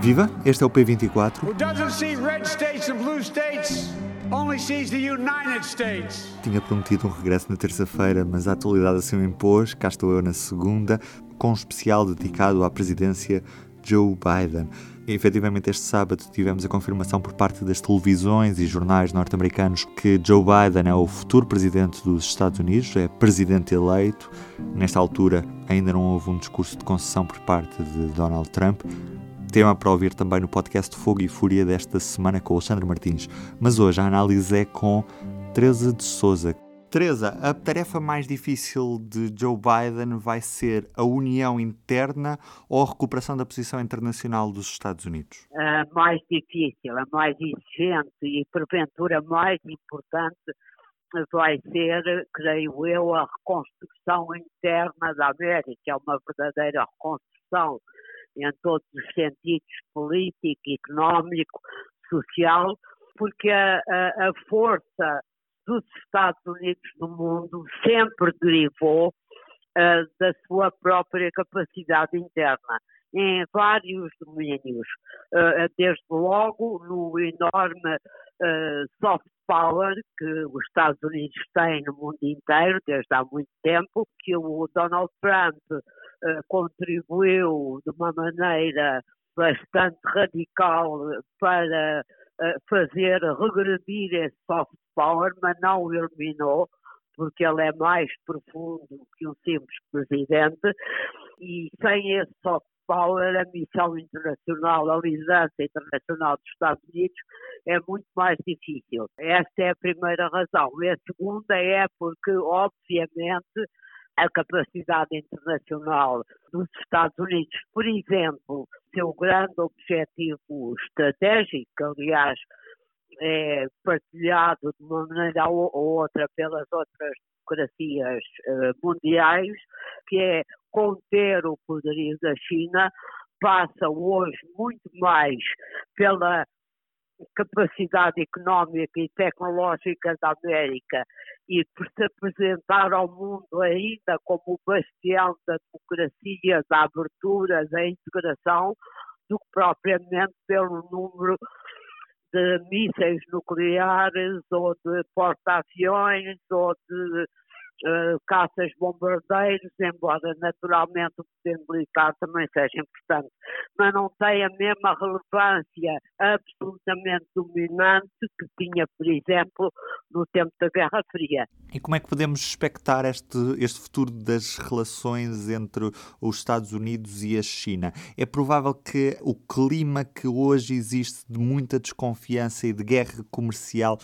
Viva, este é o P24. Who doesn't see red states and blue states, only sees the United States. Tinha prometido um regresso na terça-feira, mas a atualidade assim o impôs. Cá estou eu na segunda, com um especial dedicado à presidência Joe Biden. E, efetivamente, este sábado tivemos a confirmação por parte das televisões e jornais norte-americanos que Joe Biden é o futuro presidente dos Estados Unidos, é presidente eleito. Nesta altura, ainda não houve um discurso de concessão por parte de Donald Trump. Tema para ouvir também no podcast Fogo e Fúria desta semana com Alexandre Martins. Mas hoje a análise é com Teresa de Souza, Teresa, a tarefa mais difícil de Joe Biden vai ser a união interna ou a recuperação da posição internacional dos Estados Unidos? A mais difícil, a mais exigente e porventura mais importante vai ser, creio eu, a reconstrução interna da América, é uma verdadeira reconstrução em todos os sentidos, político, económico, social, porque a, a, a força dos Estados Unidos no mundo sempre derivou uh, da sua própria capacidade interna em vários domínios, uh, desde logo no enorme uh, soft power que os Estados Unidos têm no mundo inteiro desde há muito tempo, que o Donald Trump contribuiu de uma maneira bastante radical para fazer regredir esse soft power, mas não o eliminou, porque ele é mais profundo que um simples presidente, e sem esse soft power, a missão internacional, a liderança internacional dos Estados Unidos é muito mais difícil. Esta é a primeira razão. E a segunda é porque, obviamente, a capacidade internacional dos Estados Unidos, por exemplo, seu grande objetivo estratégico, aliás, é partilhado de uma maneira ou outra pelas outras democracias uh, mundiais, que é conter o poderio da China, passa hoje muito mais pela capacidade económica e tecnológica da América e por se apresentar ao mundo ainda como o bastião da democracia, da abertura, da integração, do que propriamente pelo número de mísseis nucleares ou de porta-aviões ou de uh, caças bombardeiros, embora naturalmente o poder militar também seja importante, mas não tem a mesma relevância absolutamente dominante que tinha, por exemplo, no tempo da Guerra Fria. E como é que podemos expectar este, este futuro das relações entre os Estados Unidos e a China? É provável que o clima que hoje existe de muita desconfiança e de guerra comercial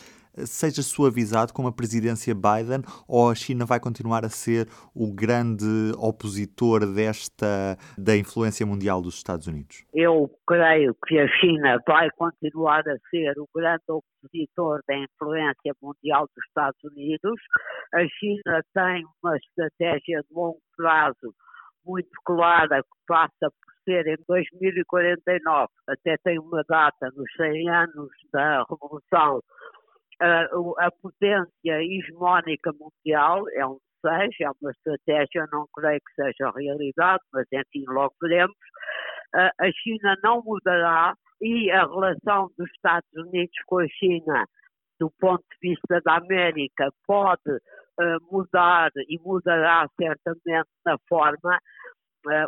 seja suavizado com a presidência Biden ou a China vai continuar a ser o grande opositor desta da influência mundial dos Estados Unidos? Eu creio que a China vai continuar a ser o grande opositor da influência mundial dos Estados Unidos. A China tem uma estratégia de longo prazo muito clara que passa por ser em 2049, até tem uma data nos 100 anos da Revolução a potência hegemónica mundial é um desejo, é uma estratégia, não creio que seja realidade, mas enfim, logo veremos. A China não mudará e a relação dos Estados Unidos com a China, do ponto de vista da América, pode mudar e mudará certamente na forma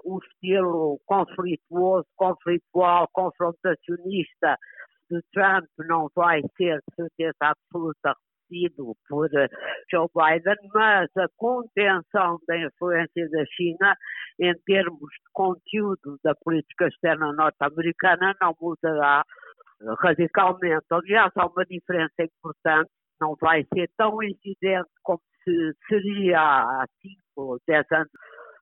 o estilo conflituoso, conflitual, confrontacionista de Trump não vai ser certeza absoluta repetido por eh, Joe Biden, mas a contenção da influência da China em termos de conteúdo da política externa norte-americana não mudará radicalmente. Aliás, há uma diferença importante, não vai ser tão incidente como se seria há 5 ou 10 anos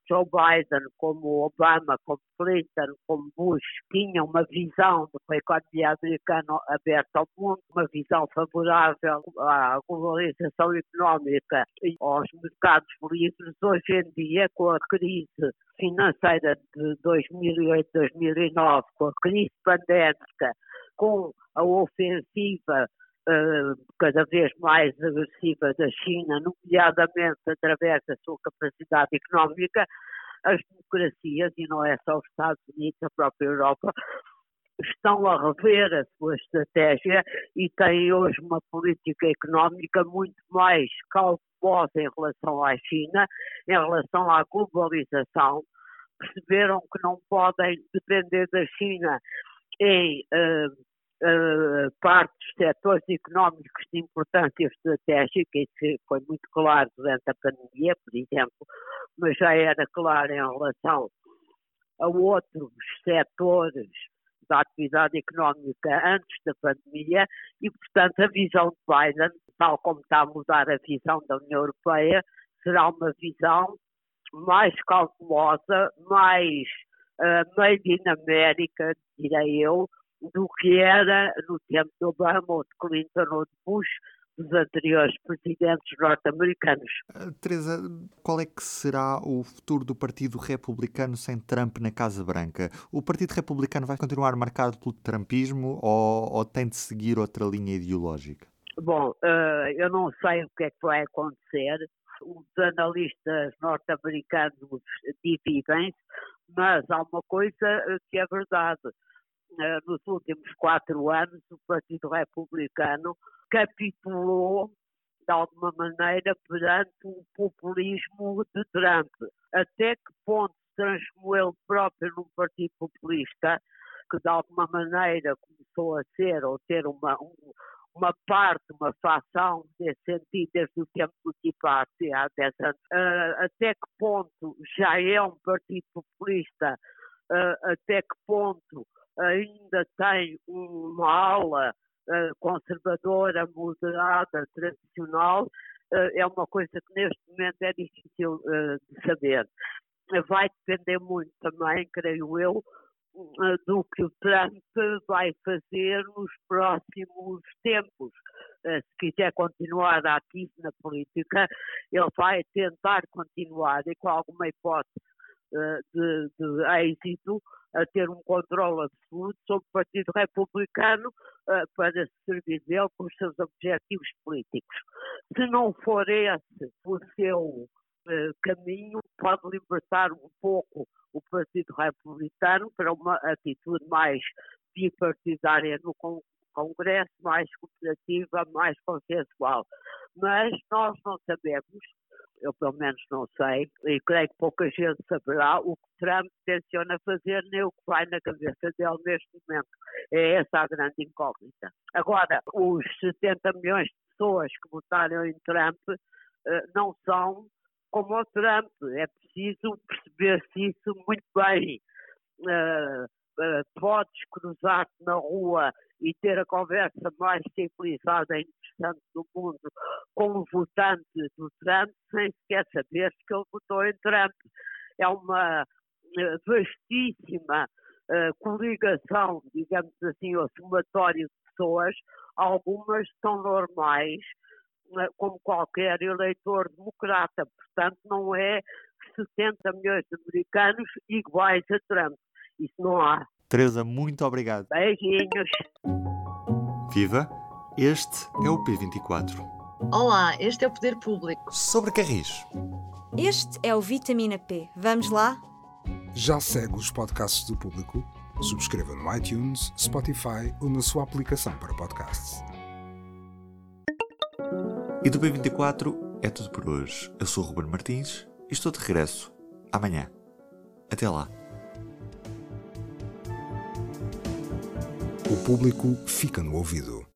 Joe Biden, como Obama, como Clinton, como Bush, tinham uma visão de uma economia americana aberta ao mundo, uma visão favorável à globalização económica e aos mercados livres. Hoje em dia, com a crise financeira de 2008-2009, com a crise pandémica, com a ofensiva cada vez mais agressiva da China, nomeadamente através da sua capacidade económica, as democracias, e não é só os Estados Unidos, a própria Europa, estão a rever a sua estratégia e têm hoje uma política económica muito mais cautelosa em relação à China, em relação à globalização. Perceberam que não podem depender da China em uh, uh, partes, setores económicos de importância estratégica, isso foi muito claro durante a pandemia, por exemplo, mas já era claro em relação a outros setores da atividade económica antes da pandemia e, portanto, a visão de Biden, tal como está a mudar a visão da União Europeia, será uma visão mais cautelosa, mais uh, made in America, direi eu, do que era no tempo de Obama ou de Clinton ou de Bush, dos anteriores presidentes norte-americanos. Uh, Teresa, qual é que será o futuro do Partido Republicano sem Trump na Casa Branca? O Partido Republicano vai continuar marcado pelo trumpismo ou, ou tem de seguir outra linha ideológica? Bom, uh, eu não sei o que é que vai acontecer. Os analistas norte-americanos dividem-se, mas há uma coisa que é verdade. Uh, nos últimos quatro anos, o Partido Republicano capitulou de alguma maneira perante o populismo de Trump. Até que ponto transformou ele próprio num partido populista que de alguma maneira começou a ser ou ter uma, um, uma parte, uma fação nesse sentido desde o tempo do Party, há 10 anos. Uh, até que ponto já é um partido populista, uh, até que ponto ainda tem uma aula eh, conservadora, moderada, tradicional, eh, é uma coisa que neste momento é difícil eh, de saber. Vai depender muito também, creio eu, do que o Trump vai fazer nos próximos tempos. Se quiser continuar ativo na política, ele vai tentar continuar e com alguma hipótese de, de êxito a ter um controle absoluto sobre o Partido Republicano uh, para se servir dele com os seus objetivos políticos. Se não for esse o seu uh, caminho, pode libertar um pouco o Partido Republicano para uma atitude mais bipartidária no Congresso, mais cooperativa, mais consensual. Mas nós não sabemos eu pelo menos não sei, e creio que pouca gente saberá o que Trump tenciona fazer, nem o que vai na cabeça dele neste momento. É essa a grande incógnita. Agora, os 70 milhões de pessoas que votaram em Trump uh, não são como o Trump. É preciso perceber-se isso muito bem. Uh, uh, podes cruzar-te na rua e ter a conversa mais civilizada e interessante do mundo com o votante do Trump sem sequer saber que ele votou em Trump. É uma eh, vastíssima uh, coligação, digamos assim, ou somatório de pessoas, algumas são normais, uh, como qualquer eleitor democrata, portanto não é 70 milhões de americanos iguais a Trump. Isso não há. Teresa, muito obrigado. Beijinhos. Viva! Este é o P24. Olá, este é o Poder Público. Sobre Carris. Este é o Vitamina P. Vamos lá? Já segue os podcasts do Público? Subscreva no iTunes, Spotify ou na sua aplicação para podcasts. E do P24 é tudo por hoje. Eu sou o Ruben Martins e estou de regresso amanhã. Até lá. O público fica no ouvido.